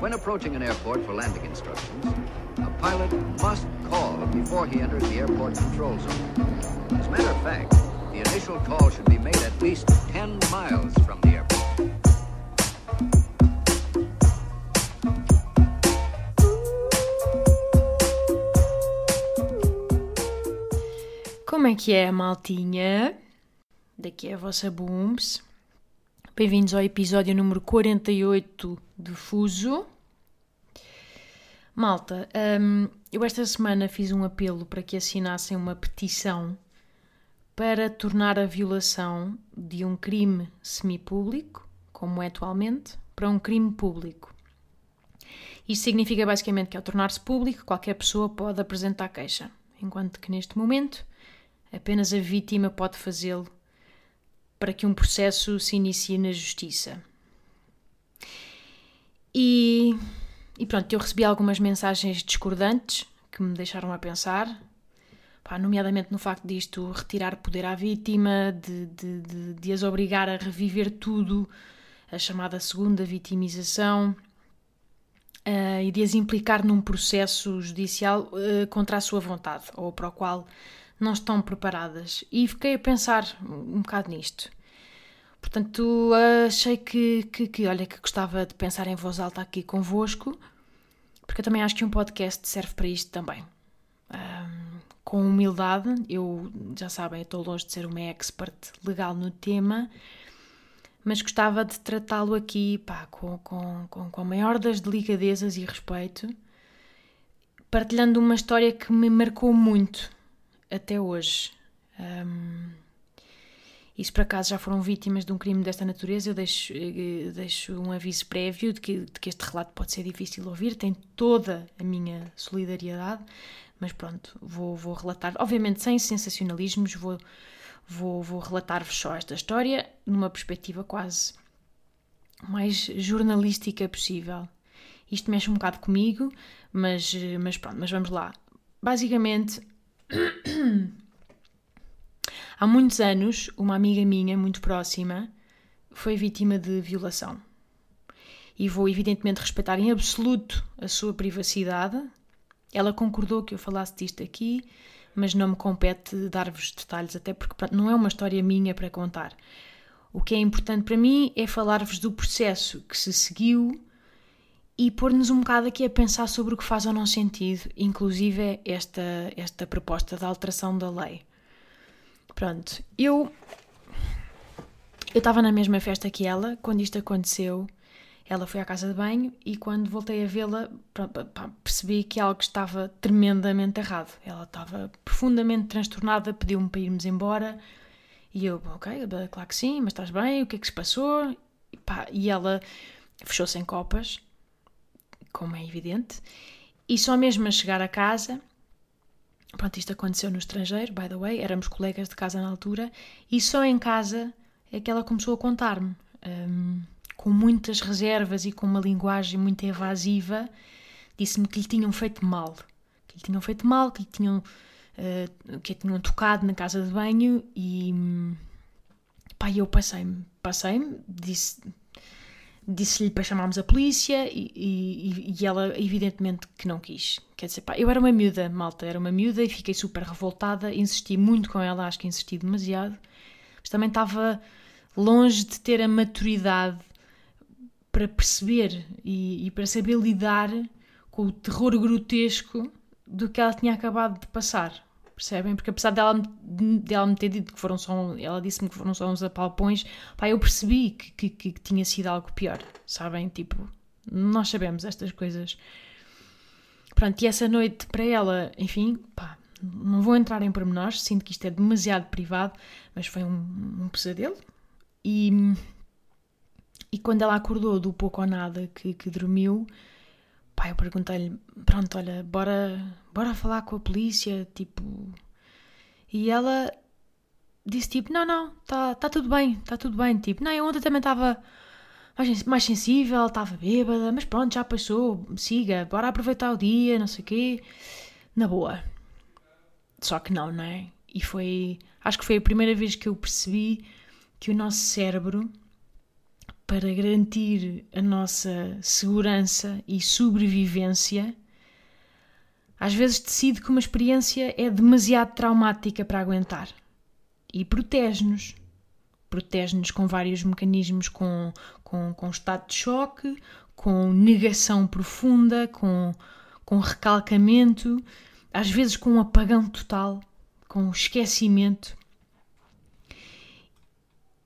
When approaching an airport for landing instructions, a pilot must call before he enters the airport control zone. As a matter of fact, the initial call should be made at least 10 miles from the airport. Como é que é, maltinha? Daqui é a vossa Booms. Bem-vindos ao episódio número 48 de Fuso. Malta, hum, eu esta semana fiz um apelo para que assinassem uma petição para tornar a violação de um crime semipúblico, como é atualmente, para um crime público. Isto significa basicamente que ao tornar-se público, qualquer pessoa pode apresentar queixa, enquanto que neste momento apenas a vítima pode fazê-lo para que um processo se inicie na justiça. E, e pronto, eu recebi algumas mensagens discordantes que me deixaram a pensar, pá, nomeadamente no facto disto retirar poder à vítima, de, de, de, de as obrigar a reviver tudo, a chamada segunda vitimização. Uh, e de as implicar num processo judicial uh, contra a sua vontade, ou para o qual não estão preparadas. E fiquei a pensar um bocado nisto. Portanto, achei que, que, que, olha, que gostava de pensar em voz alta aqui convosco, porque eu também acho que um podcast serve para isto também. Um, com humildade, eu, já sabem, estou longe de ser uma expert legal no tema, mas gostava de tratá-lo aqui pá, com, com, com, com a maior das delicadezas e respeito, partilhando uma história que me marcou muito até hoje. Um, e se por acaso já foram vítimas de um crime desta natureza, eu deixo, eu deixo um aviso prévio de que, de que, este relato pode ser difícil de ouvir, tem toda a minha solidariedade, mas pronto, vou, vou relatar, obviamente sem sensacionalismos, vou, vou, vou relatar-vos só esta história numa perspectiva quase mais jornalística possível. Isto mexe um bocado comigo, mas, mas pronto, mas vamos lá. Basicamente, Há muitos anos, uma amiga minha, muito próxima, foi vítima de violação. E vou, evidentemente, respeitar em absoluto a sua privacidade. Ela concordou que eu falasse disto aqui, mas não me compete dar-vos detalhes, até porque não é uma história minha para contar. O que é importante para mim é falar-vos do processo que se seguiu e pôr-nos um bocado aqui a pensar sobre o que faz ou não sentido, inclusive esta, esta proposta de alteração da lei. Pronto, eu eu estava na mesma festa que ela quando isto aconteceu. Ela foi à casa de banho e quando voltei a vê-la percebi que algo estava tremendamente errado. Ela estava profundamente transtornada, pediu-me para irmos embora e eu, ok, claro que sim, mas estás bem, o que é que se passou? E, pá, e ela fechou-se em copas como é evidente, e só mesmo a chegar a casa, pronto, isto aconteceu no estrangeiro, by the way, éramos colegas de casa na altura, e só em casa é que ela começou a contar-me, um, com muitas reservas e com uma linguagem muito evasiva, disse-me que lhe tinham feito mal, que lhe tinham feito mal, que lhe tinham, uh, que tinham tocado na casa de banho, e pá, eu passei-me, passei-me, disse disse-lhe para chamarmos a polícia e, e, e, ela evidentemente que não quis. Quer dizer, pá, eu era uma miúda, malta, era uma miúda e fiquei super revoltada, insisti muito com ela, acho que insisti demasiado, mas também estava longe de ter a maturidade para perceber e, e para saber lidar com o terror grotesco do que ela tinha acabado de passar percebem? Porque apesar dela, dela me ter dito que foram só, ela disse-me que foram só uns apalpões, pá, eu percebi que, que, que, tinha sido algo pior, sabem? Tipo, nós sabemos estas coisas. Pronto, e essa noite para ela, enfim, pá, não vou entrar em pormenores, sinto que isto é demasiado privado, mas foi um, um pesadelo. E, e quando ela acordou do pouco ou nada que, que dormiu, pá, eu perguntei-lhe, pronto, olha, bora, bora falar com a polícia, tipo... E ela disse, tipo, não, não, tá, tá tudo bem, tá tudo bem, tipo, não, eu ontem também estava mais, mais sensível, estava bêbada, mas pronto, já passou, siga, bora aproveitar o dia, não sei o quê, na boa. Só que não, não é? E foi, acho que foi a primeira vez que eu percebi que o nosso cérebro para garantir a nossa segurança e sobrevivência, às vezes decide que uma experiência é demasiado traumática para aguentar e protege-nos. Protege-nos com vários mecanismos, com, com, com estado de choque, com negação profunda, com, com recalcamento, às vezes com um apagão total, com esquecimento.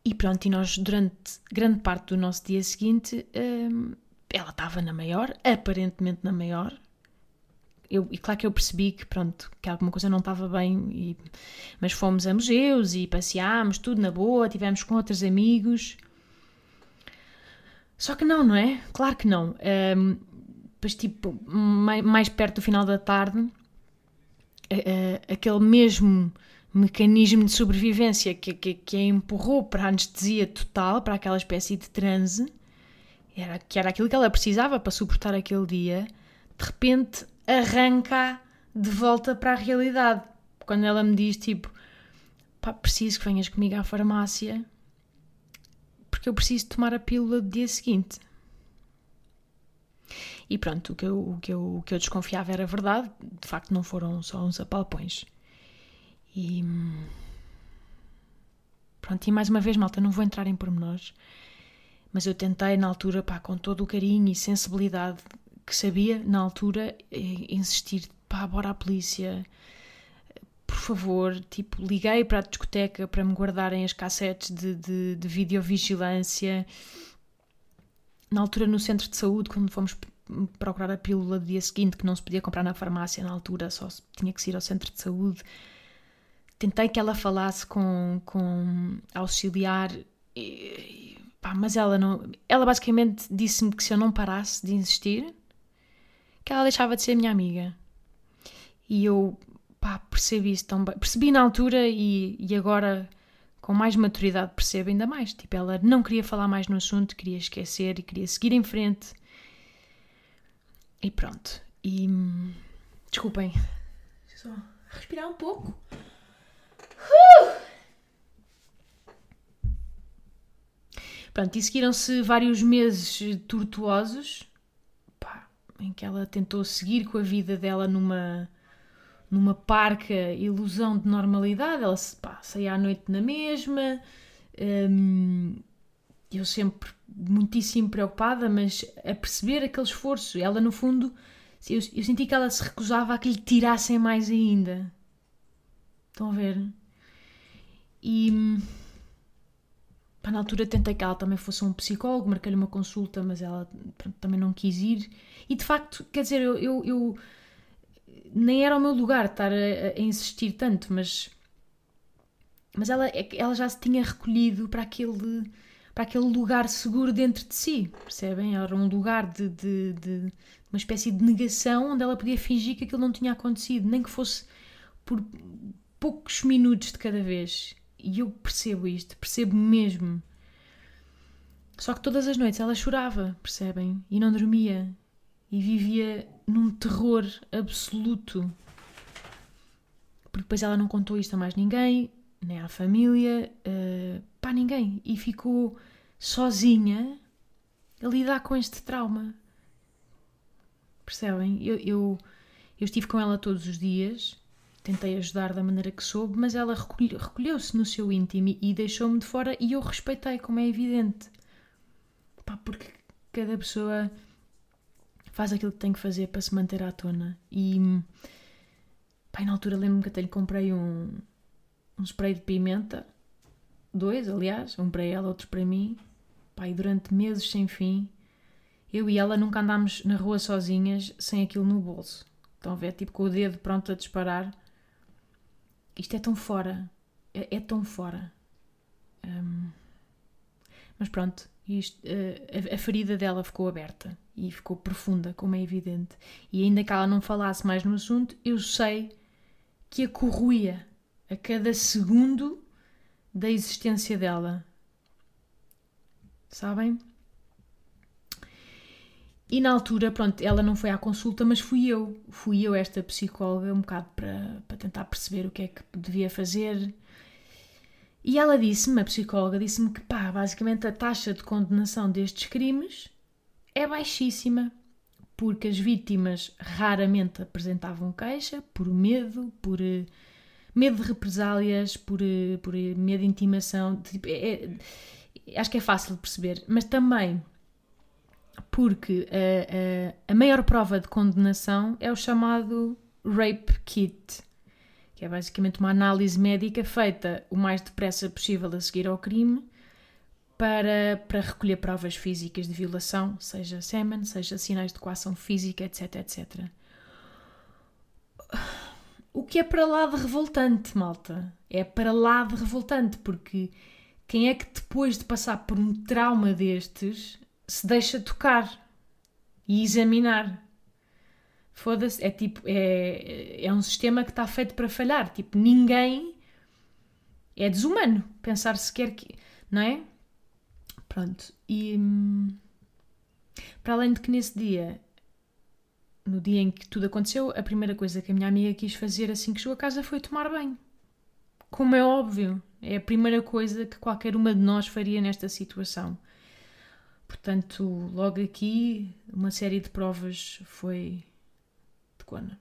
E pronto, e nós durante grande parte do nosso dia seguinte, hum, ela estava na maior, aparentemente na maior, eu, e claro que eu percebi que, pronto, que alguma coisa não estava bem, e, mas fomos a museus e passeámos, tudo na boa, tivemos com outros amigos. Só que não, não é? Claro que não. Um, tipo, mais, mais, perto do final da tarde, uh, uh, aquele mesmo mecanismo de sobrevivência que, que, que a empurrou para a anestesia total, para aquela espécie de transe, era, que era aquilo que ela precisava para suportar aquele dia, de repente arranca de volta para a realidade. Quando ela me diz tipo, pá, preciso que venhas comigo à farmácia porque eu preciso tomar a pílula do dia seguinte. E pronto, o que, eu, o, que eu, o que eu desconfiava era verdade, de facto não foram só uns apalpões. E. Pronto, e mais uma vez, malta, não vou entrar em pormenores, mas eu tentei na altura, pá, com todo o carinho e sensibilidade que sabia na altura eh, insistir, pá, bora à polícia, por favor, tipo, liguei para a discoteca para me guardarem as cassetes de, de, de videovigilância. Na altura, no centro de saúde, quando fomos procurar a pílula do dia seguinte, que não se podia comprar na farmácia na altura, só tinha que ir ao centro de saúde. Tentei que ela falasse com, com auxiliar, e, pá, mas ela não. Ela basicamente disse-me que se eu não parasse de insistir, que ela deixava de ser minha amiga. E eu, pá, percebi isso tão bem. Percebi na altura e, e agora, com mais maturidade, percebo ainda mais. Tipo, ela não queria falar mais no assunto, queria esquecer e queria seguir em frente. E pronto. E. Desculpem. Só respirar um pouco. Uh! Pronto, e seguiram-se vários meses tortuosos em que ela tentou seguir com a vida dela numa numa parca ilusão de normalidade. Ela pá, saía à noite na mesma. Hum, eu sempre muitíssimo preocupada, mas a perceber aquele esforço. Ela, no fundo, eu, eu senti que ela se recusava a que lhe tirassem mais ainda. Estão a ver? E pá, na altura tentei que ela também fosse um psicólogo, marquei-lhe uma consulta, mas ela pronto, também não quis ir. E de facto, quer dizer, eu, eu, eu nem era o meu lugar estar a, a, insistir tanto, mas, mas ela, é ela já se tinha recolhido para aquele, para aquele lugar seguro dentro de si, percebem? Era um lugar de, de, de uma espécie de negação onde ela podia fingir que aquilo não tinha acontecido, nem que fosse por poucos minutos de cada vez. E eu percebo isto, percebo mesmo. Só que todas as noites ela chorava, percebem? E não dormia e vivia num terror absoluto. Porque depois ela não contou isto a mais ninguém, nem à família, uh, para ninguém. E ficou sozinha a lidar com este trauma. Percebem? Eu, eu, eu estive com ela todos os dias, tentei ajudar da maneira que soube, mas ela recolheu-se no seu íntimo e deixou-me de fora e eu respeitei, como é evidente. Pá, porque cada pessoa faz aquilo que tem que fazer para se manter à tona. E pai, na altura lembro-me que até lhe comprei um, um spray de pimenta, dois, aliás, um para ela, outro para mim. Pai, durante meses sem fim, eu e ela nunca andámos na rua sozinhas sem aquilo no bolso. Estão a ver? Tipo com o dedo pronto a disparar. Isto é tão fora. É, é tão fora. Um, mas pronto, isto, uh, a, a ferida dela ficou aberta e ficou profunda, como é evidente. E ainda que ela não falasse mais no assunto, eu sei que a corroía a cada segundo da existência dela. Sabem? E na altura, pronto, ela não foi à consulta, mas fui eu. Fui eu, esta psicóloga, um bocado para, para tentar perceber o que é que devia fazer. E ela disse-me, a psicóloga, disse-me que, pá, basicamente a taxa de condenação destes crimes é baixíssima, porque as vítimas raramente apresentavam queixa por medo, por uh, medo de represálias, por, uh, por uh, medo de intimação. Tipo, é, é, acho que é fácil de perceber, mas também porque a, a, a maior prova de condenação é o chamado Rape Kit que é basicamente uma análise médica feita o mais depressa possível a seguir ao crime para, para recolher provas físicas de violação, seja sêmen, seja sinais de coação física, etc, etc. O que é para lá de revoltante, malta. É para lá de revoltante, porque quem é que depois de passar por um trauma destes se deixa tocar e examinar? Foda-se, é tipo, é, é um sistema que está feito para falhar. Tipo, ninguém. É desumano pensar sequer que. Não é? Pronto. E. Para além de que nesse dia, no dia em que tudo aconteceu, a primeira coisa que a minha amiga quis fazer assim que chegou a casa foi tomar banho. Como é óbvio, é a primeira coisa que qualquer uma de nós faria nesta situação. Portanto, logo aqui, uma série de provas foi cona.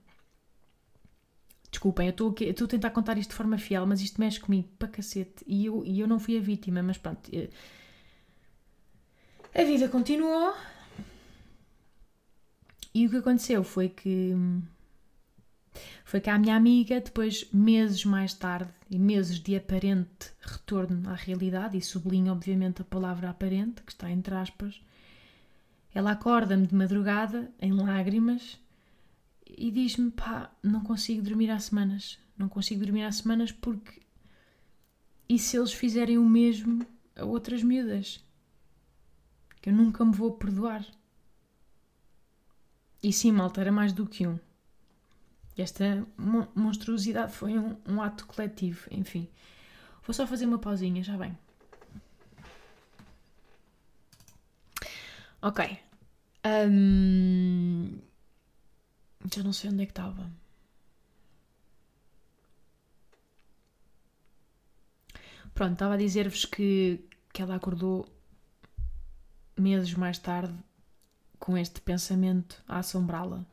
Desculpem, eu estou a tentar contar isto de forma fiel, mas isto mexe comigo para cacete. E eu, e eu não fui a vítima, mas pronto. Eh, a vida continuou. E o que aconteceu foi que. Foi que a minha amiga, depois, meses mais tarde, e meses de aparente retorno à realidade, e sublinho, obviamente, a palavra aparente, que está entre aspas, ela acorda-me de madrugada, em lágrimas, e diz-me: pá, não consigo dormir há semanas. Não consigo dormir há semanas porque. E se eles fizerem o mesmo a outras miúdas? Que eu nunca me vou perdoar. E sim, malta, era mais do que um. Esta monstruosidade foi um, um ato coletivo, enfim. Vou só fazer uma pausinha, já bem. Ok. Um, já não sei onde é que estava. Pronto, estava a dizer-vos que, que ela acordou meses mais tarde com este pensamento a assombrá-la.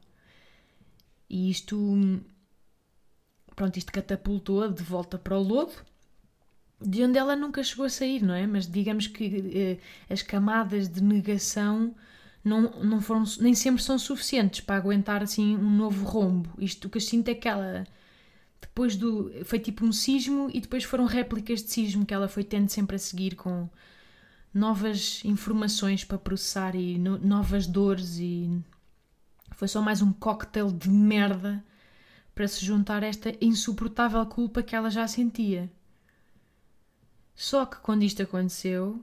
E isto. Pronto, isto catapultou-a de volta para o lodo, de onde ela nunca chegou a sair, não é? Mas digamos que eh, as camadas de negação não, não foram, nem sempre são suficientes para aguentar assim um novo rombo. Isto o que eu sinto é que ela depois do foi tipo um sismo e depois foram réplicas de sismo que ela foi tendo sempre a seguir com novas informações para processar e no, novas dores e foi só mais um cocktail de merda para se juntar a esta insuportável culpa que ela já sentia. Só que quando isto aconteceu,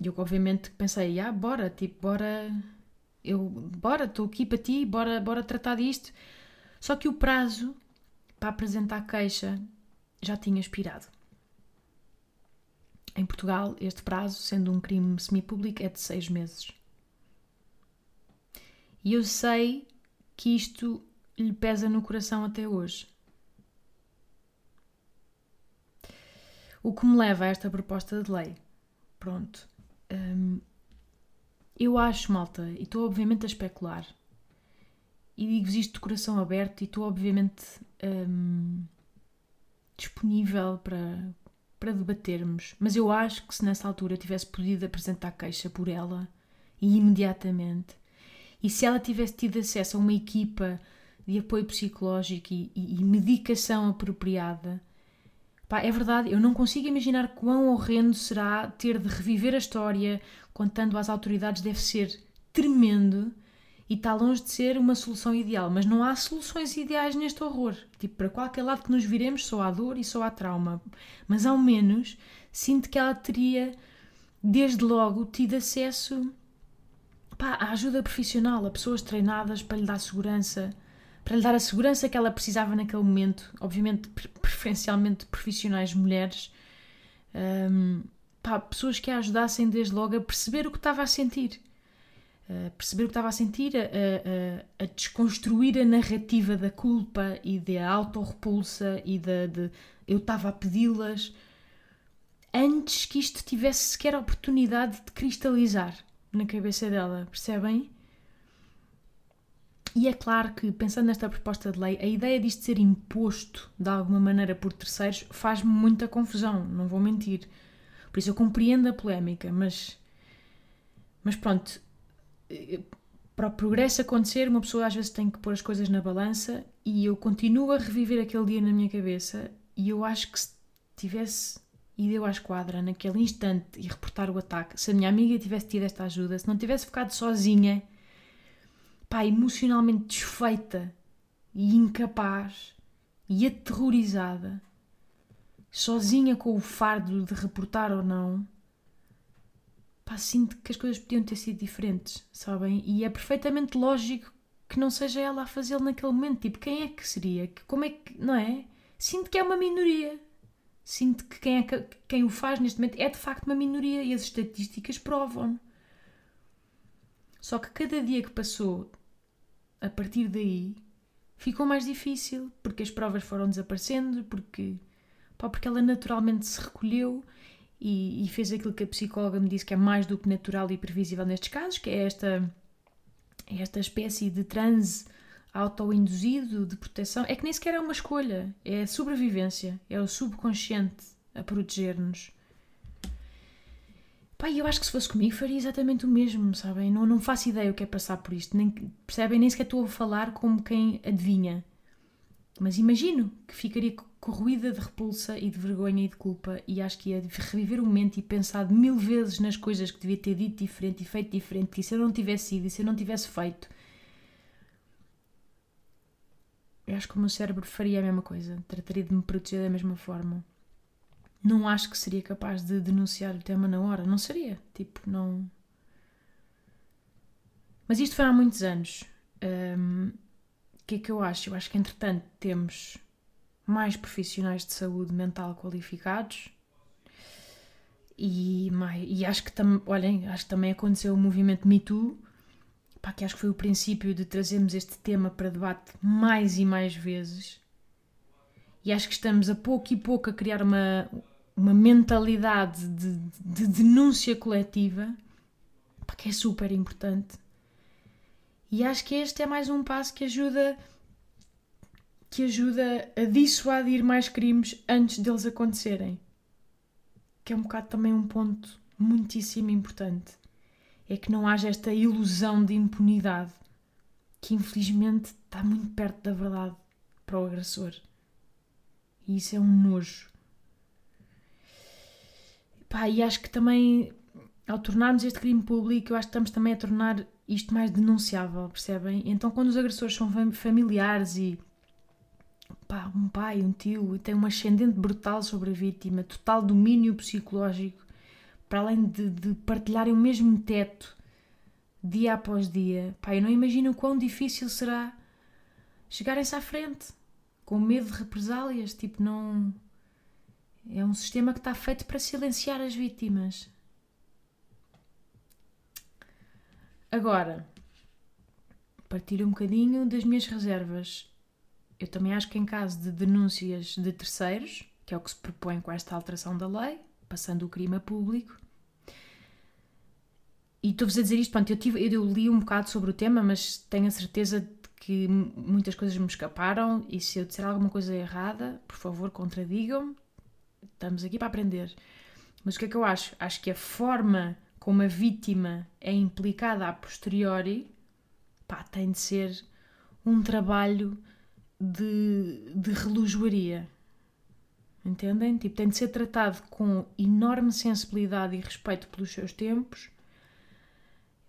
eu obviamente pensei, ah, bora, tipo, bora, eu, bora, estou aqui para ti, bora, bora tratar disto. Só que o prazo para apresentar queixa já tinha expirado. Em Portugal, este prazo, sendo um crime semipúblico, é de seis meses. E eu sei que isto lhe pesa no coração até hoje. O que me leva a esta proposta de lei. Pronto. Um, eu acho, malta, e estou obviamente a especular, e digo-vos isto de coração aberto, e estou obviamente um, disponível para, para debatermos, mas eu acho que se nessa altura tivesse podido apresentar queixa por ela, e imediatamente, e se ela tivesse tido acesso a uma equipa de apoio psicológico e, e, e medicação apropriada, Pá, é verdade, eu não consigo imaginar quão horrendo será ter de reviver a história contando às autoridades, deve ser tremendo e está longe de ser uma solução ideal. Mas não há soluções ideais neste horror. Tipo, para qualquer lado que nos viremos, só há dor e só há trauma. Mas ao menos sinto que ela teria, desde logo, tido acesso à ajuda profissional, a pessoas treinadas para lhe dar segurança para lhe dar a segurança que ela precisava naquele momento, obviamente preferencialmente profissionais mulheres, um, pá, pessoas que a ajudassem desde logo a perceber o que estava a sentir, uh, perceber o que estava a sentir, a, a, a, desconstruir a narrativa da culpa e da autorrepulsa e da, de eu estava a pedi-las, antes que isto tivesse sequer a oportunidade de cristalizar na cabeça dela, percebem? E é claro que, pensando nesta proposta de lei, a ideia disto ser imposto de alguma maneira por terceiros faz-me muita confusão, não vou mentir. Por isso eu compreendo a polémica, mas. Mas pronto, para o progresso acontecer, uma pessoa às vezes tem que pôr as coisas na balança e eu continuo a reviver aquele dia na minha cabeça e eu acho que se tivesse ido à esquadra naquele instante e reportar o ataque, se a minha amiga tivesse tido esta ajuda, se não tivesse ficado sozinha pá, emocionalmente desfeita e incapaz e aterrorizada, sozinha com o fardo de reportar ou não, pá, sinto que as coisas podiam ter sido diferentes, sabem? E é perfeitamente lógico que não seja ela a fazê-lo naquele momento. Tipo, quem é que seria? Como é que. Não é? Sinto que é uma minoria. Sinto que quem, é que, quem o faz neste momento é de facto uma minoria e as estatísticas provam. Só que cada dia que passou a partir daí ficou mais difícil, porque as provas foram desaparecendo, porque, pá, porque ela naturalmente se recolheu e, e, fez aquilo que a psicóloga me disse que é mais do que natural e previsível nestes casos, que é esta, esta espécie de transe autoinduzido de proteção. É que nem sequer é uma escolha, é a sobrevivência, é o subconsciente a proteger-nos. Pá, eu acho que se fosse comigo faria exatamente o mesmo, sabem? Não, não faço ideia o que é passar por isto. Nem, percebem? Nem sequer estou a falar como quem adivinha. Mas imagino que ficaria corroída de repulsa e de vergonha e de culpa e acho que ia reviver o momento e pensar mil vezes nas coisas que devia ter dito diferente e feito diferente e se eu não tivesse ido e se eu não tivesse feito eu acho que o meu cérebro faria a mesma coisa trataria de me proteger da mesma forma não acho que seria capaz de denunciar o tema na hora. Não seria. Tipo, não. Mas isto foi há muitos anos. O que é que eu acho? Eu acho que, entretanto, temos mais profissionais de saúde mental qualificados. E, mais, e acho que tam, olhem, acho que também aconteceu o movimento Me Too, pá, que acho que foi o princípio de trazermos este tema para debate mais e mais vezes. E acho que estamos a pouco e pouco a criar uma, uma mentalidade de, de denúncia coletiva que é super importante. E acho que este é mais um passo que ajuda que ajuda a dissuadir mais crimes antes deles acontecerem. Que é um bocado também um ponto muitíssimo importante. É que não haja esta ilusão de impunidade que infelizmente está muito perto da verdade para o agressor. E isso é um nojo. Pá, e acho que também, ao tornarmos este crime público, eu acho que estamos também a tornar isto mais denunciável, percebem? Então, quando os agressores são familiares e pá, um pai, um tio, e tem um ascendente brutal sobre a vítima, total domínio psicológico, para além de, de partilharem o mesmo teto dia após dia, pá, eu não imagino o quão difícil será chegarem-se à frente com medo de represálias, tipo, não é um sistema que está feito para silenciar as vítimas. Agora, partilho um bocadinho das minhas reservas. Eu também acho que em caso de denúncias de terceiros, que é o que se propõe com esta alteração da lei, passando o crime a público, e estou-vos a dizer isto, pronto, eu, tive, eu li um bocado sobre o tema, mas tenho a certeza de que muitas coisas me escaparam e se eu disser alguma coisa errada, por favor, contradigam-me Estamos aqui para aprender. Mas o que é que eu acho? Acho que a forma como a vítima é implicada a posteriori pá, tem de ser um trabalho de, de relojoaria. Entendem? Tipo, tem de ser tratado com enorme sensibilidade e respeito pelos seus tempos.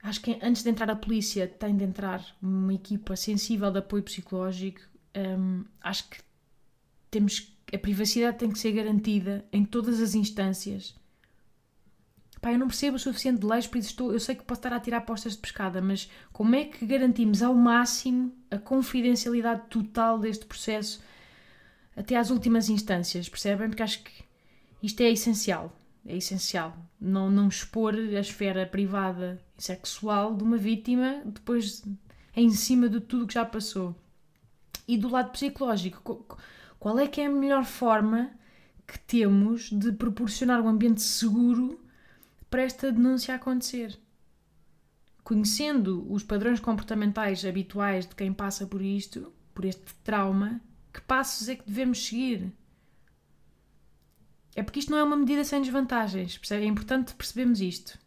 Acho que antes de entrar a polícia tem de entrar uma equipa sensível de apoio psicológico. Um, acho que temos a privacidade tem que ser garantida em todas as instâncias. Pá, eu não percebo o suficiente de leis, por isso estou, eu sei que posso estar a tirar apostas de pescada, mas como é que garantimos ao máximo a confidencialidade total deste processo até às últimas instâncias, percebem? Porque acho que isto é essencial. É essencial. Não, não expor a esfera privada e sexual de uma vítima depois em cima de tudo que já passou. E do lado psicológico, qual é que é a melhor forma que temos de proporcionar um ambiente seguro para esta denúncia acontecer. Conhecendo os padrões comportamentais habituais de quem passa por isto, por este trauma, que passos é que devemos seguir? É porque isto não é uma medida sem desvantagens, percebe? É importante percebermos isto.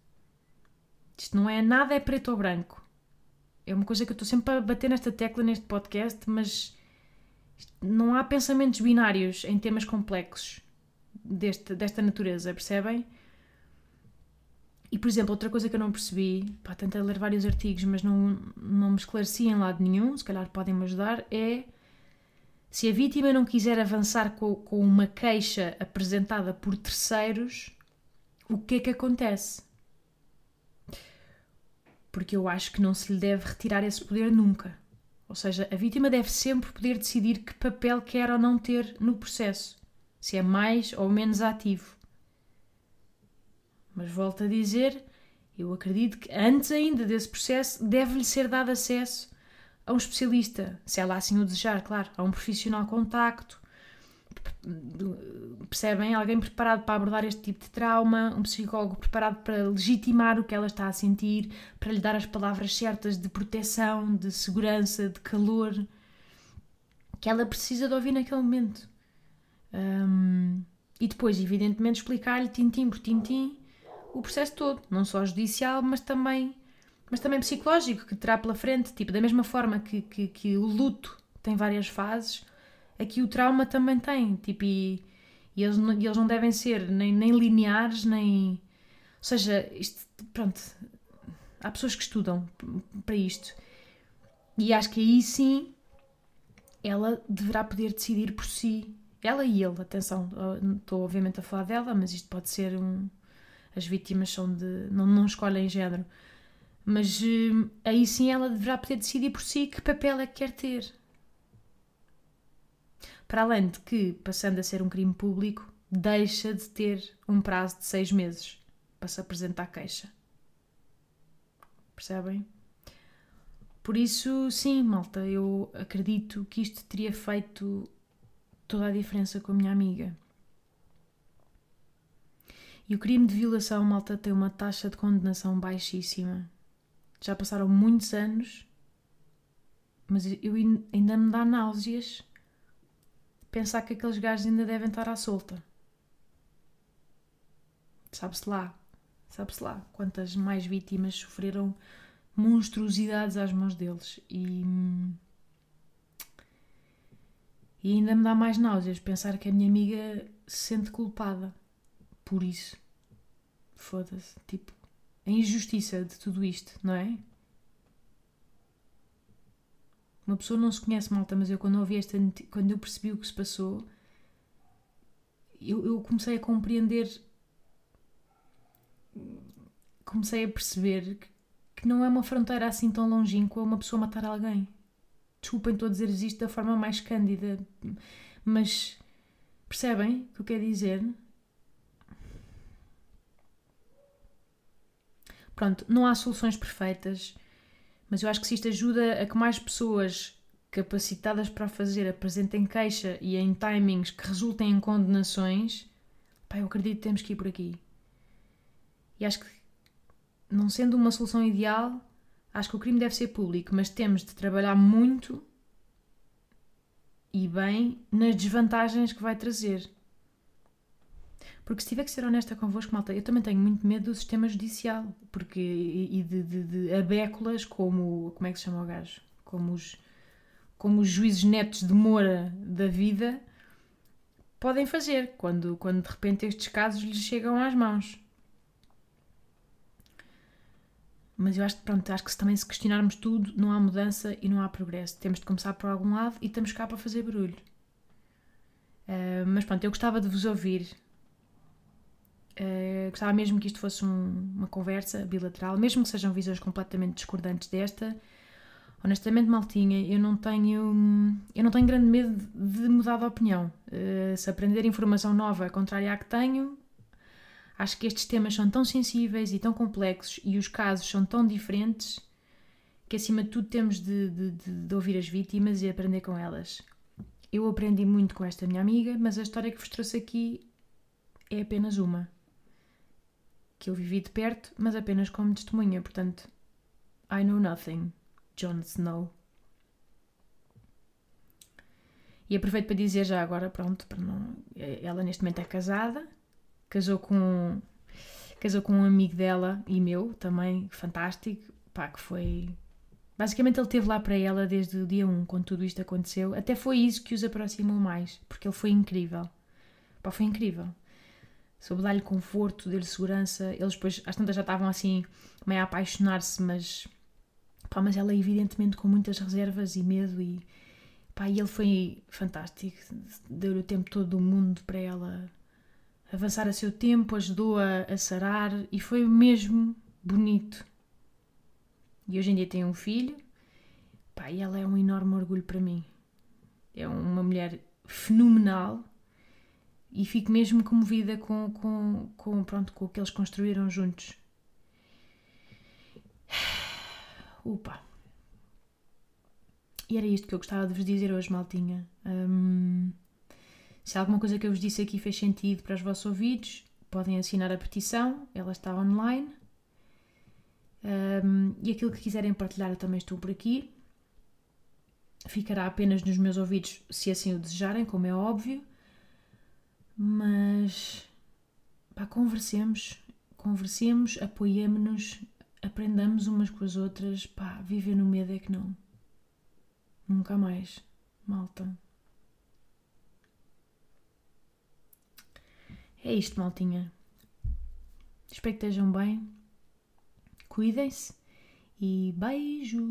Isto não é nada é preto ou branco. É uma coisa que eu estou sempre a bater nesta tecla neste podcast, mas não há pensamentos binários em temas complexos deste, desta natureza, percebem? E, por exemplo, outra coisa que eu não percebi, pá, tentei ler vários artigos, mas não, não me esclareci em lado nenhum, se calhar podem me ajudar, é se a vítima não quiser avançar com, uma queixa apresentada por terceiros, o que é que acontece? Porque eu acho que não se lhe deve retirar esse poder nunca. Ou seja, a vítima deve sempre poder decidir que papel quer ou não ter no processo, se é mais ou menos ativo. Mas volto a dizer, eu acredito que antes ainda desse processo deve-lhe ser dado acesso a um especialista, se ela assim o desejar, claro, a um profissional contacto. Percebem? Alguém preparado para abordar este tipo de trauma, um psicólogo preparado para legitimar o que ela está a sentir, para lhe dar as palavras certas de proteção, de segurança, de calor que ela precisa de ouvir naquele momento. Um, e depois, evidentemente, explicar-lhe tintim por tintim o processo todo, não só judicial, mas também, mas também psicológico, que terá pela frente. Tipo, da mesma forma que, que, que o luto tem várias fases, aqui o trauma também tem. Tipo, e, e eles, e eles não devem ser nem, nem lineares, nem. Ou seja, isto, pronto, há pessoas que estudam para isto. E acho que aí sim ela deverá poder decidir por si. Ela e ele, atenção, estou obviamente a falar dela, mas isto pode ser um, as vítimas são de. não, não escolhem género. Mas uh, aí sim ela deverá poder decidir por si que papel é que quer ter. Para além de que, passando a ser um crime público, deixa de ter um prazo de seis meses para se apresentar queixa. Percebem? Por isso, sim, malta, eu acredito que isto teria feito toda a diferença com a minha amiga. E o crime de violação, malta, tem uma taxa de condenação baixíssima. Já passaram muitos anos, mas eu ainda me dá náuseas pensar que aqueles gajos ainda devem estar à solta. Sabe-se lá, sabe-se lá quantas mais vítimas sofreram monstruosidades às mãos deles. E, e ainda me dá mais náuseas pensar que a minha amiga se sente culpada por isso. Foda-se. Tipo, a injustiça de tudo isto, não é? Uma pessoa não se conhece malta, mas eu quando ouvi esta quando eu percebi o que se passou, eu, eu comecei a compreender, comecei a perceber que, que não é uma fronteira assim tão longínqua uma pessoa matar alguém. Desculpem, estou a dizer isto da forma mais cândida, mas percebem o que eu quero dizer? Pronto, não há soluções perfeitas, mas eu acho que se isto ajuda a que mais pessoas capacitadas para fazer apresentem queixa e em timings que resultem em condenações, pá, eu acredito que temos que ir por aqui. E acho que, não sendo uma solução ideal, acho que o crime deve ser público, mas temos de trabalhar muito e bem nas desvantagens que vai trazer. Porque se tiver que ser honesta convosco, malta, eu também tenho muito medo do sistema judicial. Porque, e de, de, de abéculas como. Como é que se chama o gajo? Como os, como os juízes netos de Moura da vida podem fazer quando, quando de repente estes casos lhes chegam às mãos. Mas eu acho, pronto, acho que se também se questionarmos tudo, não há mudança e não há progresso. Temos de começar por algum lado e estamos cá para fazer barulho. Uh, mas pronto, eu gostava de vos ouvir. Uh, gostava mesmo que isto fosse um, uma conversa bilateral, mesmo que sejam visões completamente discordantes desta. Honestamente, Maltinha, eu não tenho, eu não tenho grande medo de mudar de opinião. Uh, se aprender informação nova contrária à que tenho, acho que estes temas são tão sensíveis e tão complexos e os casos são tão diferentes que, acima de tudo, temos de, de, de, de ouvir as vítimas e aprender com elas. Eu aprendi muito com esta minha amiga, mas a história que vos trouxe aqui é apenas uma. Que eu vivi de perto, mas apenas como testemunha, portanto, I know nothing, Jon Snow. E aproveito para dizer já agora, pronto, para não, ela neste momento é casada, casou com casou com um amigo dela e meu também, fantástico, pá, que foi basicamente ele esteve lá para ela desde o dia 1, quando tudo isto aconteceu, até foi isso que os aproximou mais, porque ele foi incrível, pá, foi incrível. Soube dar-lhe conforto, dar-lhe segurança. Eles depois, às tantas, já estavam assim, meio a apaixonar-se, mas, pá, mas ela, evidentemente, com muitas reservas e medo e, Pá, e ele foi fantástico, deu o tempo todo do mundo para ela avançar a seu tempo, ajudou-a a sarar e foi mesmo bonito. E hoje em dia tem um filho, pá, e ela é um enorme orgulho para mim. É uma mulher fenomenal e fico mesmo comovida com, com, com, pronto, com o que eles construíram juntos. Upa! E era isto que eu gostava de vos dizer hoje, maltinha. Um, se alguma coisa que eu vos disse aqui fez sentido para os vossos ouvidos, podem assinar a petição, ela está online. Um, e aquilo que quiserem partilhar, eu também estou por aqui. Ficará apenas nos meus ouvidos se assim o desejarem, como é óbvio. Mas pá, conversemos, conversemos, apoiemos-nos, aprendamos umas com as outras. Pá, viver no medo é que não. Nunca mais, malta. É isto, maltinha. Espero que estejam bem. Cuidem-se e beijos.